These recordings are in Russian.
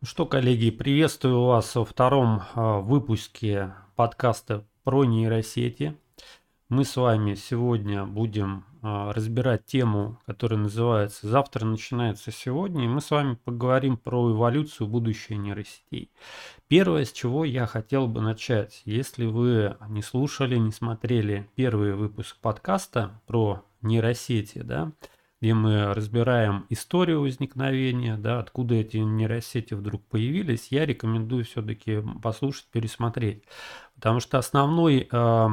Ну что, коллеги, приветствую вас во втором а, выпуске подкаста про нейросети. Мы с вами сегодня будем а, разбирать тему, которая называется «Завтра начинается сегодня», и мы с вами поговорим про эволюцию будущей нейросетей. Первое, с чего я хотел бы начать, если вы не слушали, не смотрели первый выпуск подкаста про нейросети, да, где мы разбираем историю возникновения, да, откуда эти нейросети вдруг появились, я рекомендую все-таки послушать, пересмотреть. Потому что основной э,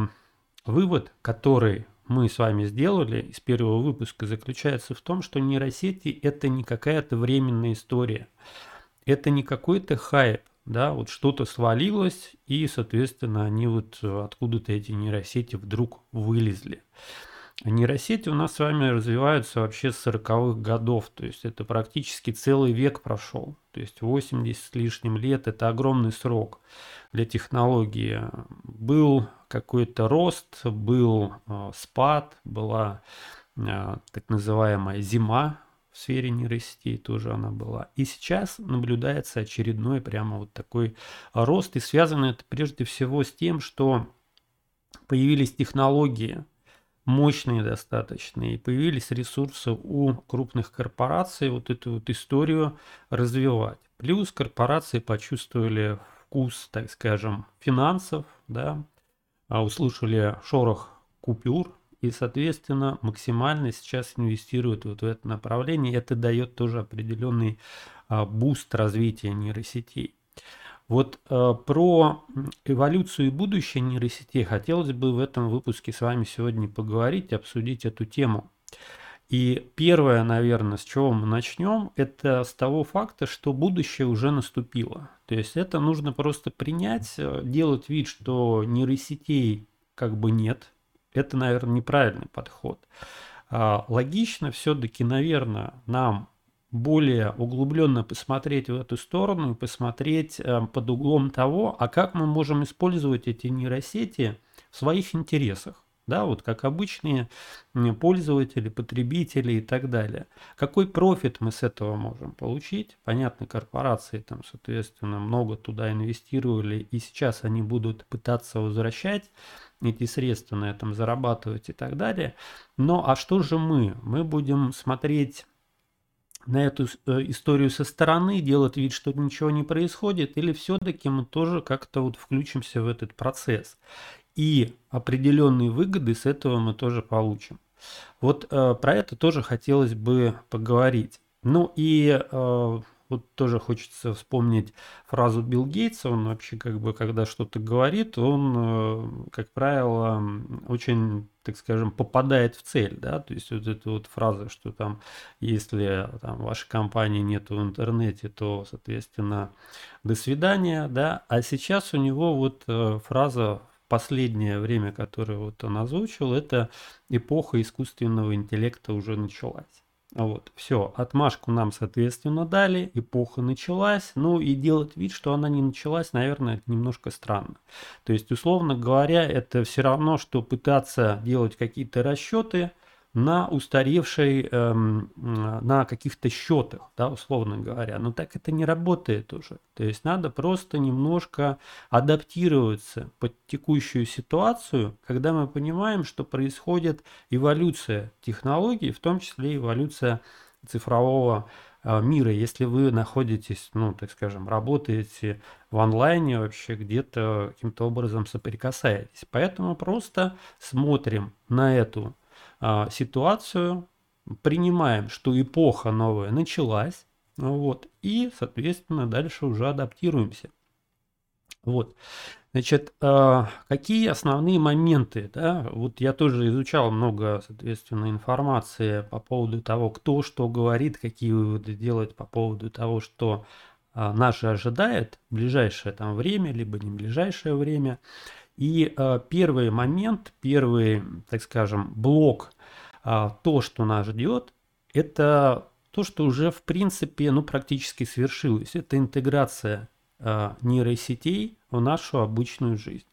вывод, который мы с вами сделали из первого выпуска, заключается в том, что нейросети это не какая-то временная история. Это не какой-то хайп, да, вот что-то свалилось, и, соответственно, они вот откуда-то эти нейросети вдруг вылезли. Нейросети у нас с вами развиваются вообще с 40-х годов, то есть это практически целый век прошел. То есть 80 с лишним лет – это огромный срок для технологии. Был какой-то рост, был э, спад, была э, так называемая зима в сфере нейросетей тоже она была. И сейчас наблюдается очередной прямо вот такой рост. И связано это прежде всего с тем, что появились технологии – мощные достаточно, и появились ресурсы у крупных корпораций вот эту вот историю развивать. Плюс корпорации почувствовали вкус, так скажем, финансов, да, а услышали шорох купюр, и, соответственно, максимально сейчас инвестируют вот в это направление. Это дает тоже определенный а, буст развития нейросетей. Вот э, про эволюцию и будущее нейросетей хотелось бы в этом выпуске с вами сегодня поговорить, обсудить эту тему. И первое, наверное, с чего мы начнем, это с того факта, что будущее уже наступило. То есть это нужно просто принять, э, делать вид, что нейросетей как бы нет. Это, наверное, неправильный подход. А, логично все-таки, наверное, нам более углубленно посмотреть в эту сторону и посмотреть э, под углом того, а как мы можем использовать эти нейросети в своих интересах. Да, вот как обычные пользователи, потребители и так далее. Какой профит мы с этого можем получить? Понятно, корпорации там, соответственно, много туда инвестировали, и сейчас они будут пытаться возвращать эти средства на этом зарабатывать и так далее. Но а что же мы? Мы будем смотреть на эту э, историю со стороны, делать вид, что ничего не происходит, или все-таки мы тоже как-то вот включимся в этот процесс. И определенные выгоды с этого мы тоже получим. Вот э, про это тоже хотелось бы поговорить. Ну и э, вот тоже хочется вспомнить фразу Билл Гейтса. Он вообще как бы, когда что-то говорит, он, э, как правило, очень, так скажем, попадает в цель, да, то есть вот эта вот фраза, что там, если там вашей компании нету в интернете, то, соответственно, до свидания, да, а сейчас у него вот э, фраза последнее время, которое вот он озвучил, это эпоха искусственного интеллекта уже началась. Вот, все, отмашку нам, соответственно, дали, эпоха началась, ну и делать вид, что она не началась, наверное, это немножко странно. То есть, условно говоря, это все равно, что пытаться делать какие-то расчеты, на устаревшей, эм, на каких-то счетах, да, условно говоря. Но так это не работает уже. То есть надо просто немножко адаптироваться под текущую ситуацию, когда мы понимаем, что происходит эволюция технологий, в том числе эволюция цифрового э, мира, если вы находитесь, ну, так скажем, работаете в онлайне вообще где-то каким-то образом соприкасаетесь. Поэтому просто смотрим на эту а, ситуацию, принимаем, что эпоха новая началась, вот, и, соответственно, дальше уже адаптируемся. Вот. Значит, а, какие основные моменты, да, вот я тоже изучал много, соответственно, информации по поводу того, кто что говорит, какие выводы делать по поводу того, что а, наше ожидает в ближайшее там время, либо не ближайшее время. И э, первый момент, первый, так скажем, блок, э, то, что нас ждет, это то, что уже в принципе, ну, практически свершилось. Это интеграция э, нейросетей в нашу обычную жизнь.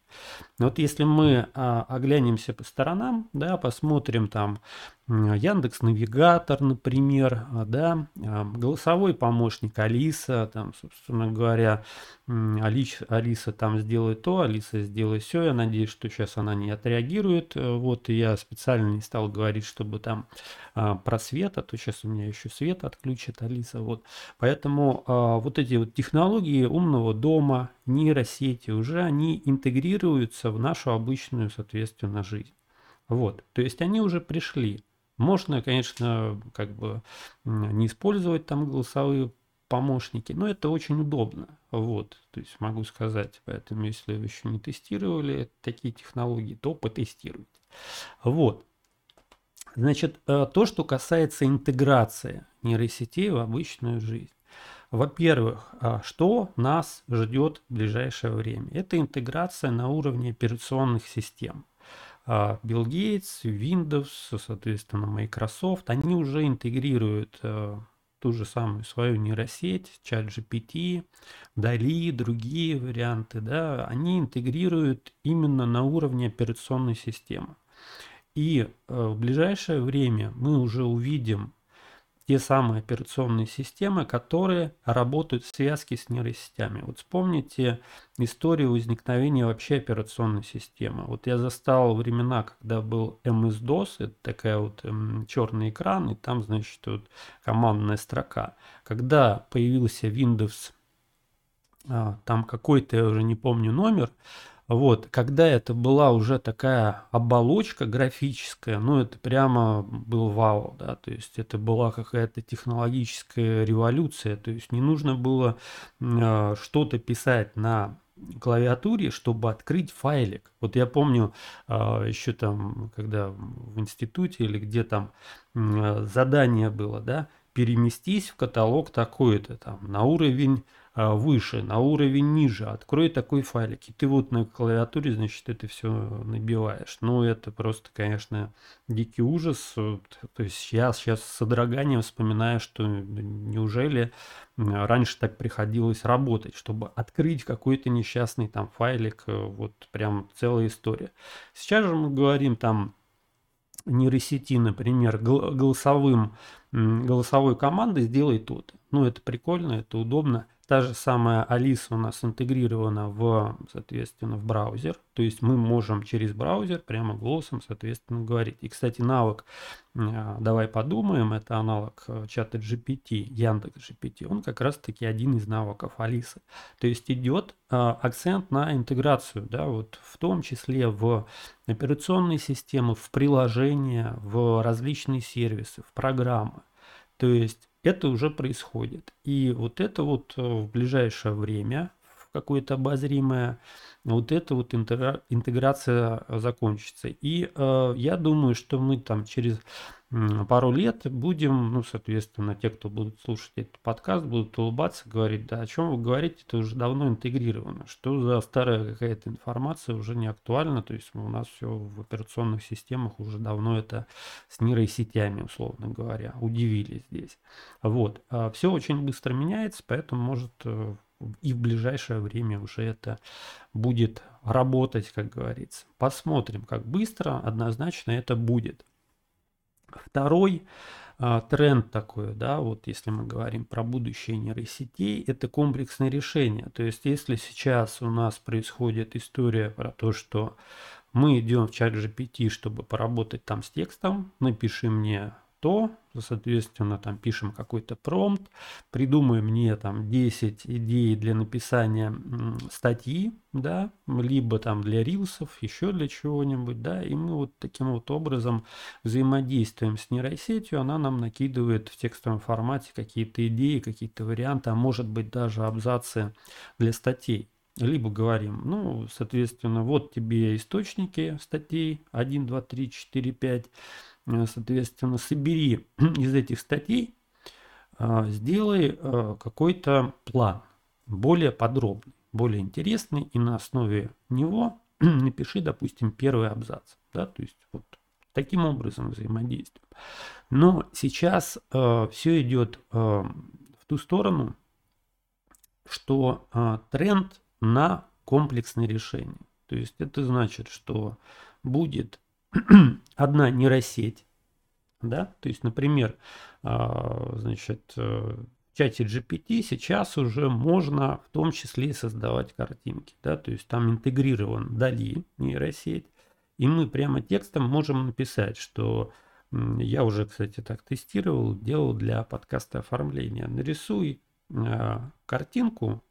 Вот если мы а, оглянемся по сторонам, да, посмотрим там Яндекс Навигатор, например, а, да, а, голосовой помощник Алиса, там, собственно говоря, Алис, Алиса там сделает то, Алиса сделает все. Я надеюсь, что сейчас она не отреагирует. Э, вот, я специально не стал говорить, чтобы там а, про свет, а то сейчас у меня еще свет отключит Алиса. Вот. Поэтому а, вот эти вот технологии умного дома, нейросети, уже они интегрируются в нашу обычную, соответственно, жизнь. Вот, то есть они уже пришли. Можно, конечно, как бы не использовать там голосовые помощники, но это очень удобно. Вот, то есть могу сказать, поэтому если вы еще не тестировали такие технологии, то потестируйте. Вот. Значит, э, то, что касается интеграции нейросетей в обычную жизнь. Во-первых, а, что нас ждет в ближайшее время? Это интеграция на уровне операционных систем. А, Bill Gates, Windows, соответственно, Microsoft, они уже интегрируют э, ту же самую свою нейросеть, чат GPT, DALI, другие варианты, да, они интегрируют именно на уровне операционной системы. И в ближайшее время мы уже увидим те самые операционные системы, которые работают в связке с нейросетями. Вот вспомните историю возникновения вообще операционной системы. Вот я застал времена, когда был MS-DOS, это такая вот эм, черный экран, и там, значит, вот командная строка. Когда появился Windows, а, там какой-то, я уже не помню номер, вот, когда это была уже такая оболочка графическая, ну это прямо был вау, да, то есть это была какая-то технологическая революция, то есть не нужно было э, что-то писать на клавиатуре, чтобы открыть файлик. Вот я помню э, еще там, когда в институте или где там э, задание было, да, переместись в каталог такой-то там на уровень выше, на уровень ниже, открой такой файлик. И ты вот на клавиатуре, значит, это все набиваешь. Ну, это просто, конечно, дикий ужас. То есть я сейчас с содроганием вспоминаю, что неужели раньше так приходилось работать, чтобы открыть какой-то несчастный там файлик, э, вот прям целая история. Сейчас же мы говорим там нейросети, например, голосовым, голосовой командой сделай то-то. Ну, это прикольно, это удобно. Та же самая Алиса у нас интегрирована в, соответственно, в браузер. То есть мы можем через браузер прямо голосом, соответственно, говорить. И, кстати, навык а, «Давай подумаем» — это аналог э, чата GPT, Яндекс GPT. Он как раз-таки один из навыков Алисы. То есть идет а, акцент на интеграцию, да, вот в том числе в операционные системы, в приложения, в различные сервисы, в программы. То есть это уже происходит. И вот это вот э, в ближайшее время, в какое-то обозримое, вот эта вот интеграция закончится. И э, я думаю, что мы там через пару лет будем, ну, соответственно, те, кто будут слушать этот подкаст, будут улыбаться, говорить, да, о чем вы говорите, это уже давно интегрировано, что за старая какая-то информация уже не актуальна, то есть у нас все в операционных системах уже давно это с нейросетями, условно говоря, удивили здесь. Вот, а все очень быстро меняется, поэтому может э, и в ближайшее время уже это будет работать, как говорится. Посмотрим, как быстро, однозначно это будет. Второй а, тренд такой, да, вот если мы говорим про будущее нейросетей, это комплексное решение. То есть если сейчас у нас происходит история про то, что мы идем в чат GPT, чтобы поработать там с текстом, напиши мне то, соответственно, там пишем какой-то промпт, придумаем мне там 10 идей для написания статьи, да, либо там для рилсов, еще для чего-нибудь, да, и мы вот таким вот образом взаимодействуем с нейросетью, она нам накидывает в текстовом формате какие-то идеи, какие-то варианты, а может быть даже абзацы для статей. Либо говорим, ну, соответственно, вот тебе источники статей 1, 2, 3, 4, 5, Э, соответственно, собери из этих статей, э, сделай э, какой-то план, более подробный, более интересный, и на основе него напиши, допустим, первый абзац. Да, то есть вот таким образом взаимодействуем. Но сейчас э, все идет э, в ту сторону, что э, тренд на комплексное решение. То есть это значит, что будет одна нейросеть, да, то есть, например, а, значит, э, в чате GPT сейчас уже можно в том числе создавать картинки, да, то есть там интегрирован Дали нейросеть, и мы прямо текстом можем написать, что я уже, кстати, так тестировал, делал для подкаста оформления. Нарисуй э, картинку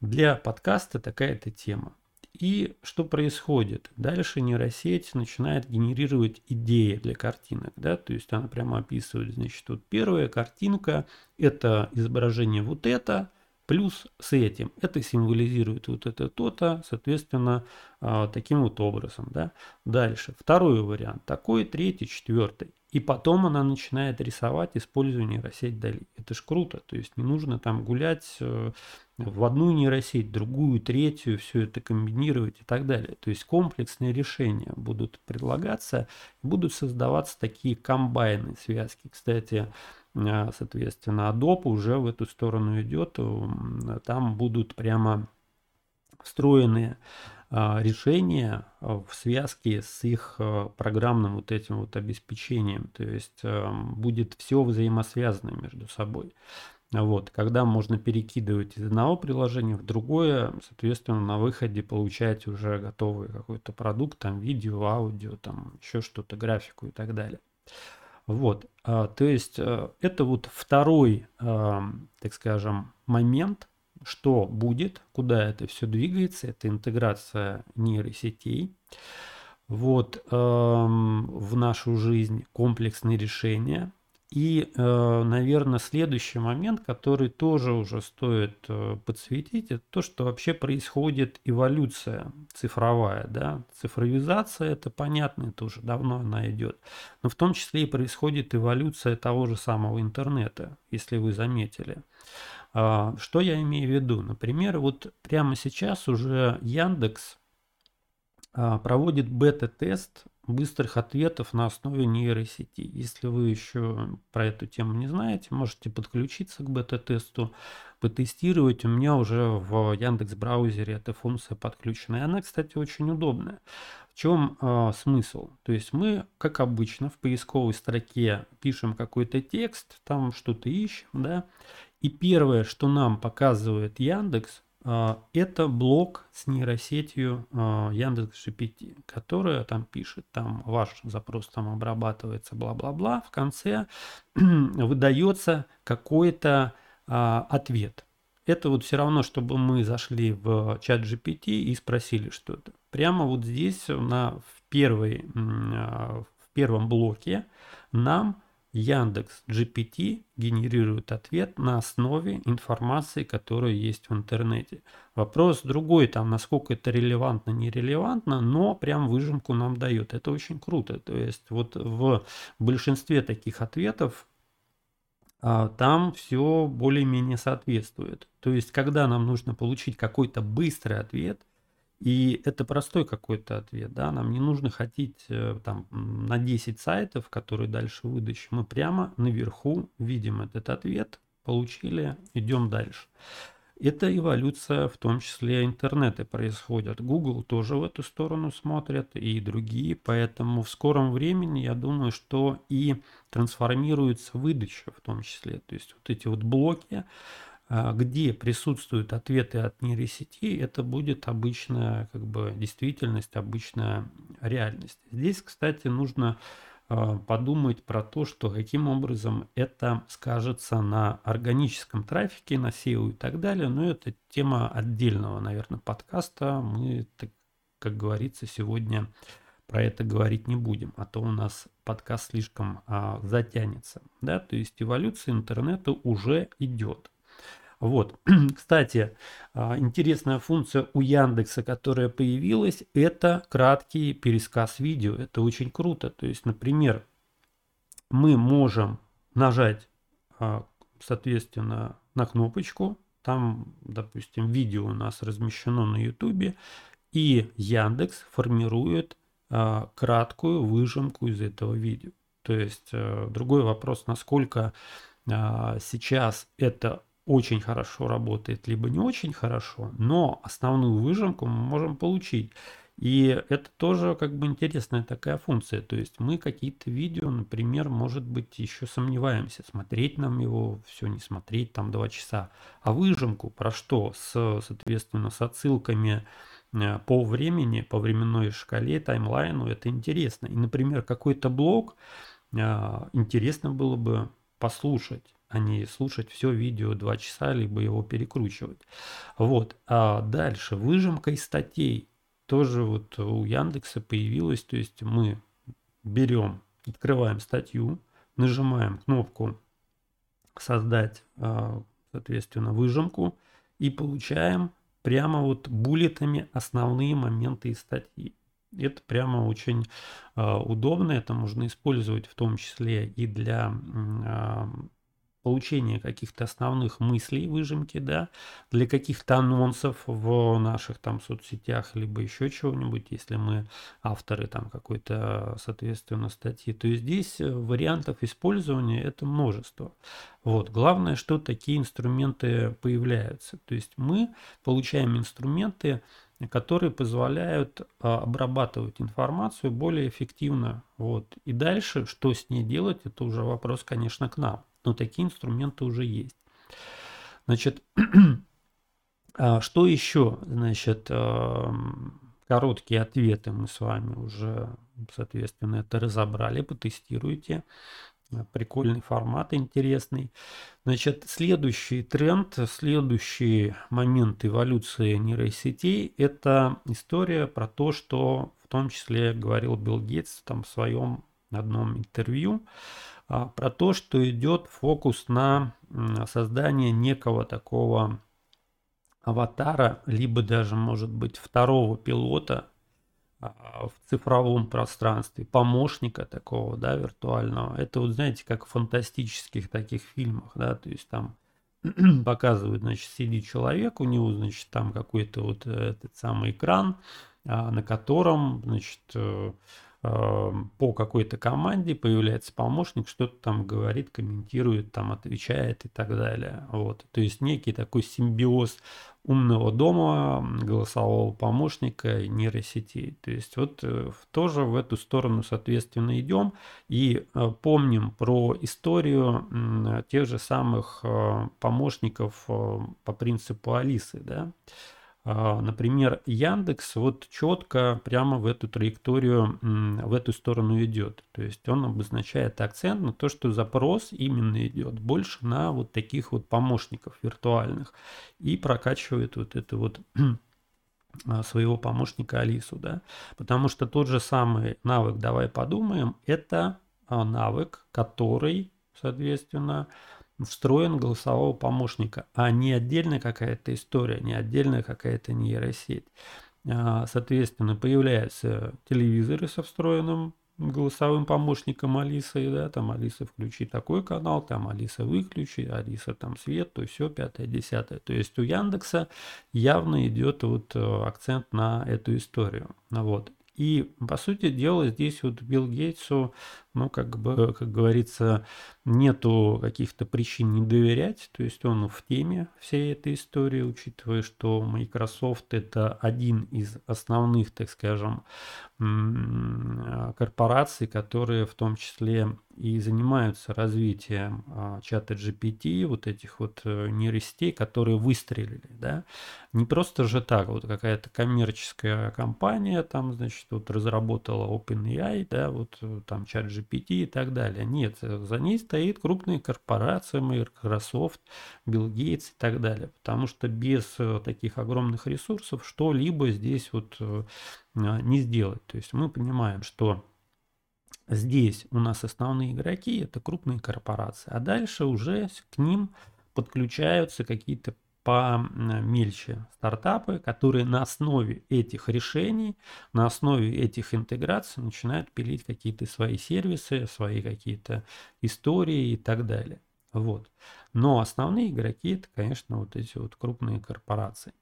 для подкаста такая-то тема. И что происходит? Дальше нейросеть начинает генерировать идеи для картинок. Да? То есть она прямо описывает, значит, вот первая картинка – это изображение вот это, плюс с этим. Это символизирует вот это то-то, соответственно, а, таким вот образом. Да? Дальше. Второй вариант. Такой, третий, четвертый. И потом она начинает рисовать, используя нейросеть Дали. Это ж круто. То есть не нужно там гулять э, в одну нейросеть, другую, третью, все это комбинировать и так далее. То есть комплексные решения будут предлагаться, будут создаваться такие комбайны, связки. Кстати, э, соответственно, Adobe уже в эту сторону идет. Там будут прямо встроенные а, решения а, в связке с их а, программным вот этим вот обеспечением. То есть будет все взаимосвязано между собой. Вот, когда можно перекидывать из одного приложения в другое, соответственно, на выходе получать уже готовый какой-то продукт, там видео, аудио, там еще что-то, графику и так далее. Вот, то есть это вот второй, так скажем, момент, что будет, куда это все двигается, это интеграция нейросетей вот, в нашу жизнь, комплексные решения. И, э, наверное, следующий момент, который тоже уже стоит э, подсветить, это то, что вообще происходит эволюция цифровая. Да? Цифровизация, это понятно, это уже давно она идет. Но в том числе и происходит эволюция того же самого интернета, если вы заметили. А, что я имею в виду? Например, вот прямо сейчас уже Яндекс а, проводит бета-тест быстрых ответов на основе нейросети. Если вы еще про эту тему не знаете, можете подключиться к бета-тесту, потестировать. У меня уже в Яндекс браузере эта функция подключена. И она, кстати, очень удобная. В чем э, смысл? То есть мы, как обычно, в поисковой строке пишем какой-то текст, там что-то ищем, да, и первое, что нам показывает Яндекс, а, это блок с нейросетью а, Яндекс GPT, которая там пишет, там ваш запрос там обрабатывается, бла-бла-бла. В конце выдается какой-то а, ответ. Это вот все равно, чтобы мы зашли в чат GPT и спросили что-то. Прямо вот здесь на, в, первой, в первом блоке нам Яндекс GPT генерирует ответ на основе информации, которая есть в интернете. Вопрос другой, там, насколько это релевантно, нерелевантно, но прям выжимку нам дает. Это очень круто. То есть вот в большинстве таких ответов а, там все более-менее соответствует. То есть, когда нам нужно получить какой-то быстрый ответ – и это простой какой-то ответ, да, нам не нужно ходить э, там на 10 сайтов, которые дальше выдачи. Мы прямо наверху видим этот ответ, получили, идем дальше. Это эволюция, в том числе интернета происходит. Google тоже в эту сторону смотрят и другие, поэтому в скором времени я думаю, что и трансформируется выдача в том числе. То есть вот эти вот блоки, где присутствуют ответы от нейросети, это будет обычная как бы, действительность, обычная реальность. Здесь, кстати, нужно а, подумать про то, что каким образом это скажется на органическом трафике, на SEO и так далее. Но это тема отдельного, наверное, подкаста. Мы, как говорится, сегодня про это говорить не будем, а то у нас подкаст слишком а, затянется. Да? То есть эволюция интернета уже идет. Вот. Кстати, а, интересная функция у Яндекса, которая появилась, это краткий пересказ видео. Это очень круто. То есть, например, мы можем нажать, а, соответственно, на кнопочку. Там, допустим, видео у нас размещено на YouTube. И Яндекс формирует а, краткую выжимку из этого видео. То есть, другой вопрос, насколько сейчас это очень хорошо работает, либо не очень хорошо, но основную выжимку мы можем получить. И это тоже как бы интересная такая функция. То есть мы какие-то видео, например, может быть, еще сомневаемся, смотреть нам его, все не смотреть там два часа. А выжимку про что? С, соответственно, с отсылками э, по времени, по временной шкале, таймлайну, это интересно. И, например, какой-то блог э, интересно было бы послушать а не слушать все видео два часа, либо его перекручивать. Вот. А дальше выжимка из статей тоже вот у Яндекса появилась, то есть мы берем, открываем статью, нажимаем кнопку создать, а, соответственно, выжимку и получаем прямо вот буллетами основные моменты из статьи. Это прямо очень э, удобно, это можно использовать в том числе и для э, получения каких-то основных мыслей выжимки, да, для каких-то анонсов в наших там соцсетях, либо еще чего-нибудь, если мы авторы там какой-то, соответственно, статьи, то здесь э, вариантов использования это множество. Вот. Главное, что такие инструменты появляются. То есть мы получаем инструменты, которые позволяют а, обрабатывать информацию более эффективно. Вот. И дальше, что с ней делать, это уже вопрос, конечно, к нам но такие инструменты уже есть. Значит, а что еще? Значит, короткие ответы мы с вами уже, соответственно, это разобрали, потестируйте. Прикольный формат, интересный. Значит, следующий тренд, следующий момент эволюции нейросетей – это история про то, что в том числе говорил Билл Гейтс там, в своем одном интервью, а, про то, что идет фокус на создание некого такого аватара, либо даже, может быть, второго пилота а, в цифровом пространстве, помощника такого, да, виртуального. Это вот, знаете, как в фантастических таких фильмах, да, то есть там показывают, значит, сидит человек, у него, значит, там какой-то вот этот самый экран, а, на котором, значит, э, по какой-то команде появляется помощник, что-то там говорит, комментирует, там отвечает и так далее. Вот. То есть некий такой симбиоз умного дома, голосового помощника нейросетей. То есть вот э, тоже в эту сторону, соответственно, идем и э, помним про историю тех же самых э, помощников по принципу Алисы, да, например, Яндекс вот четко прямо в эту траекторию, в эту сторону идет. То есть он обозначает акцент на то, что запрос именно идет больше на вот таких вот помощников виртуальных и прокачивает вот это вот а, своего помощника Алису, да, потому что тот же самый навык «давай подумаем» – это а, навык, который, соответственно, встроен голосового помощника, а не отдельная какая-то история, не отдельная какая-то нейросеть. А, соответственно, появляются телевизоры со встроенным голосовым помощником Алисы, да, там Алиса включи такой канал, там Алиса выключи, Алиса там свет, то все, пятое, десятое. То есть у Яндекса явно идет вот э, акцент на эту историю. Вот. И, по сути дела, здесь вот Билл Гейтсу, ну, как бы, как говорится, нету каких-то причин не доверять, то есть он в теме всей этой истории, учитывая, что Microsoft это один из основных, так скажем, корпораций, которые в том числе и занимаются развитием а, чата GPT, вот этих вот э, нейросетей, которые выстрелили, да, не просто же так, вот какая-то коммерческая компания там, значит, вот разработала OpenAI, да, вот э, там чат GPT и так далее. Нет, за ней стоит крупная корпорация, Microsoft, Bill Gates и так далее, потому что без э, таких огромных ресурсов что-либо здесь вот не сделать. То есть мы понимаем, что Здесь у нас основные игроки это крупные корпорации, а дальше уже к ним подключаются какие-то помельче стартапы, которые на основе этих решений, на основе этих интеграций начинают пилить какие-то свои сервисы, свои какие-то истории и так далее. Вот. Но основные игроки это, конечно, вот эти вот крупные корпорации.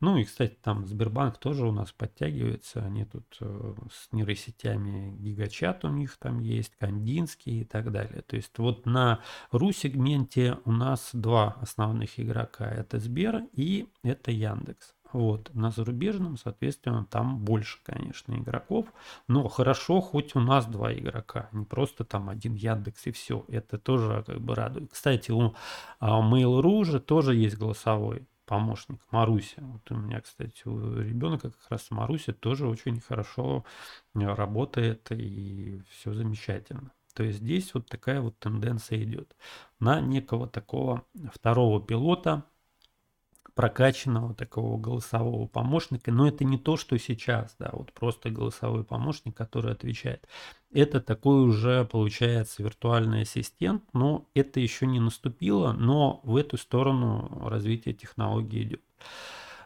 Ну и, кстати, там Сбербанк тоже у нас подтягивается. Они тут э, с нейросетями Гигачат у них там есть, Кандинский и так далее. То есть вот на ру-сегменте у нас два основных игрока. Это Сбер и это Яндекс. Вот. На зарубежном, соответственно, там больше, конечно, игроков. Но хорошо, хоть у нас два игрока, не просто там один Яндекс и все. Это тоже как бы радует. Кстати, у а, Mail.ru же тоже есть голосовой помощник Маруся. Вот у меня, кстати, у ребенка как раз Маруся тоже очень хорошо э, работает и все замечательно. То есть здесь вот такая вот тенденция идет на некого такого второго пилота, прокачанного такого голосового помощника, но это не то, что сейчас, да, вот просто голосовой помощник, который отвечает. Это такой уже получается виртуальный ассистент, но это еще не наступило, но в эту сторону развитие технологии идет.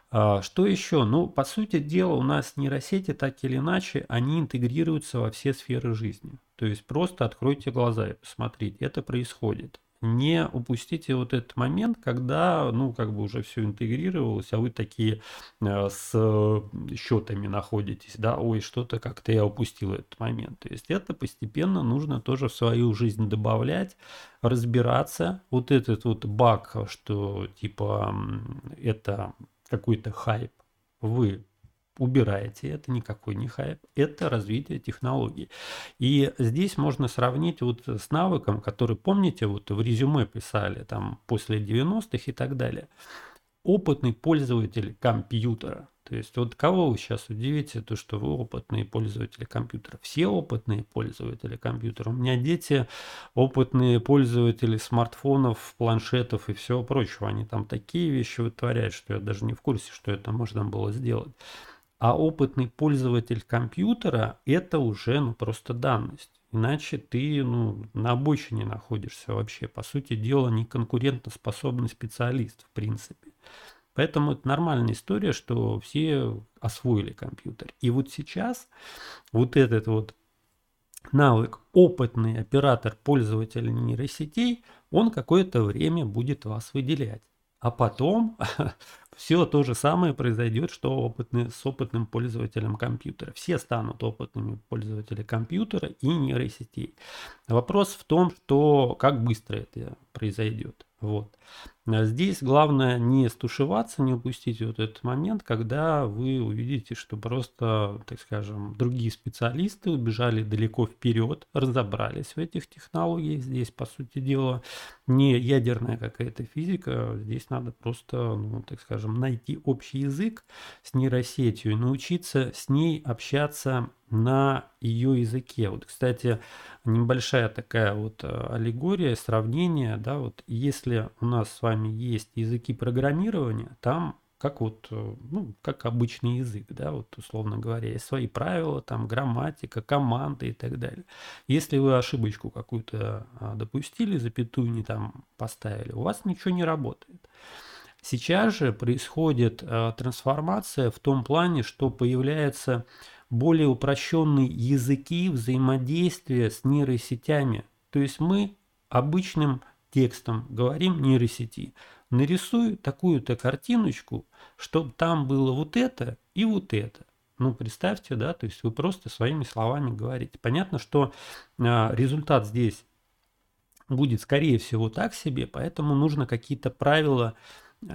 А, что еще? Ну, по сути дела, у нас нейросети так или иначе, они интегрируются во все сферы жизни. То есть просто откройте глаза и посмотрите, это происходит не упустите вот этот момент, когда, ну, как бы уже все интегрировалось, а вы такие э, с счетами находитесь, да, ой, что-то как-то я упустил этот момент. То есть это постепенно нужно тоже в свою жизнь добавлять, разбираться. Вот этот вот баг, что типа это какой-то хайп, вы убираете, это никакой не хайп, это развитие технологий. И здесь можно сравнить вот с навыком, который, помните, вот в резюме писали там после 90-х и так далее. Опытный пользователь компьютера. То есть вот кого вы сейчас удивите, то что вы опытные пользователи компьютера. Все опытные пользователи компьютера. У меня дети опытные пользователи смартфонов, планшетов и всего прочего. Они там такие вещи вытворяют, что я даже не в курсе, что это можно было сделать. А опытный пользователь компьютера – это уже ну, просто данность. Иначе ты ну, на обочине находишься вообще. По сути дела, не конкурентоспособный специалист, в принципе. Поэтому это нормальная история, что все освоили компьютер. И вот сейчас вот этот вот навык опытный оператор пользователя нейросетей, он какое-то время будет вас выделять. А потом все то же самое произойдет, что опытный, с опытным пользователем компьютера. Все станут опытными пользователями компьютера и нейросетей. Вопрос в том, что как быстро это произойдет. Вот. А здесь главное не стушеваться, не упустить вот этот момент, когда вы увидите, что просто, так скажем, другие специалисты убежали далеко вперед, разобрались в этих технологиях. Здесь, по сути дела, не ядерная какая-то физика, здесь надо просто, ну, так скажем, найти общий язык с нейросетью и научиться с ней общаться на ее языке. Вот, кстати, небольшая такая вот э, аллегория, сравнение, да, вот если у нас с вами есть языки программирования, там как вот, э, ну, как обычный язык, да, вот условно говоря, есть свои правила, там грамматика, команды и так далее. Если вы ошибочку какую-то а, допустили, запятую не там поставили, у вас ничего не работает. Сейчас же происходит а, трансформация в том плане, что появляется более упрощенные языки взаимодействия с нейросетями. То есть мы обычным текстом говорим нейросети. Нарисуй такую-то картиночку, чтобы там было вот это и вот это. Ну, представьте, да, то есть вы просто своими словами говорите. Понятно, что а, результат здесь будет, скорее всего, так себе, поэтому нужно какие-то правила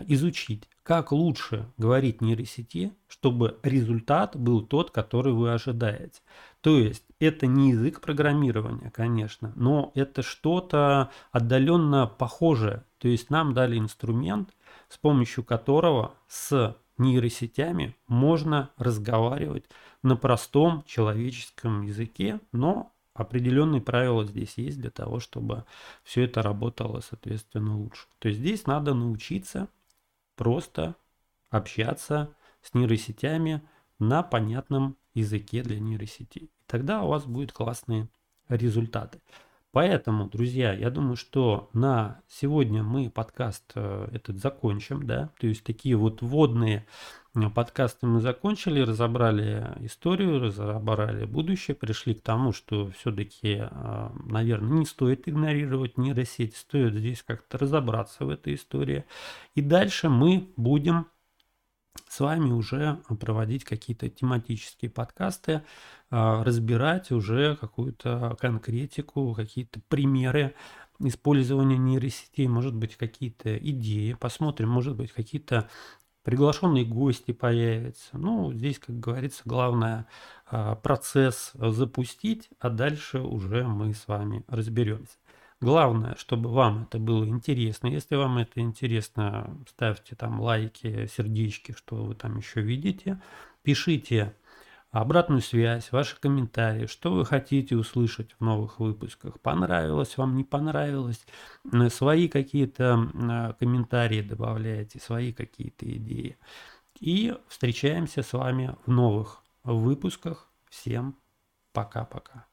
изучить, как лучше говорить нейросети, чтобы результат был тот, который вы ожидаете. То есть это не язык программирования, конечно, но это что-то отдаленно похожее. То есть нам дали инструмент, с помощью которого с нейросетями можно разговаривать на простом человеческом языке, но определенные правила здесь есть для того, чтобы все это работало, соответственно, лучше. То есть здесь надо научиться просто общаться с нейросетями на понятном языке для нейросетей. Тогда у вас будут классные результаты. Поэтому, друзья, я думаю, что на сегодня мы подкаст э, этот закончим, да, то есть такие вот вводные подкасты мы закончили, разобрали историю, разобрали будущее, пришли к тому, что все-таки, э, наверное, не стоит игнорировать нейросеть, стоит здесь как-то разобраться в этой истории. И дальше мы будем с вами уже проводить какие-то тематические подкасты, а, разбирать уже какую-то конкретику, какие-то примеры использования нейросетей, может быть, какие-то идеи. Посмотрим, может быть, какие-то приглашенные гости появятся. Ну, здесь, как говорится, главное а, процесс запустить, а дальше уже мы с вами разберемся. Главное, чтобы вам это было интересно. Если вам это интересно, ставьте там лайки, сердечки, что вы там еще видите. Пишите обратную связь, ваши комментарии, что вы хотите услышать в новых выпусках. Понравилось вам, не понравилось. Свои какие-то комментарии добавляйте, свои какие-то идеи. И встречаемся с вами в новых выпусках. Всем пока-пока.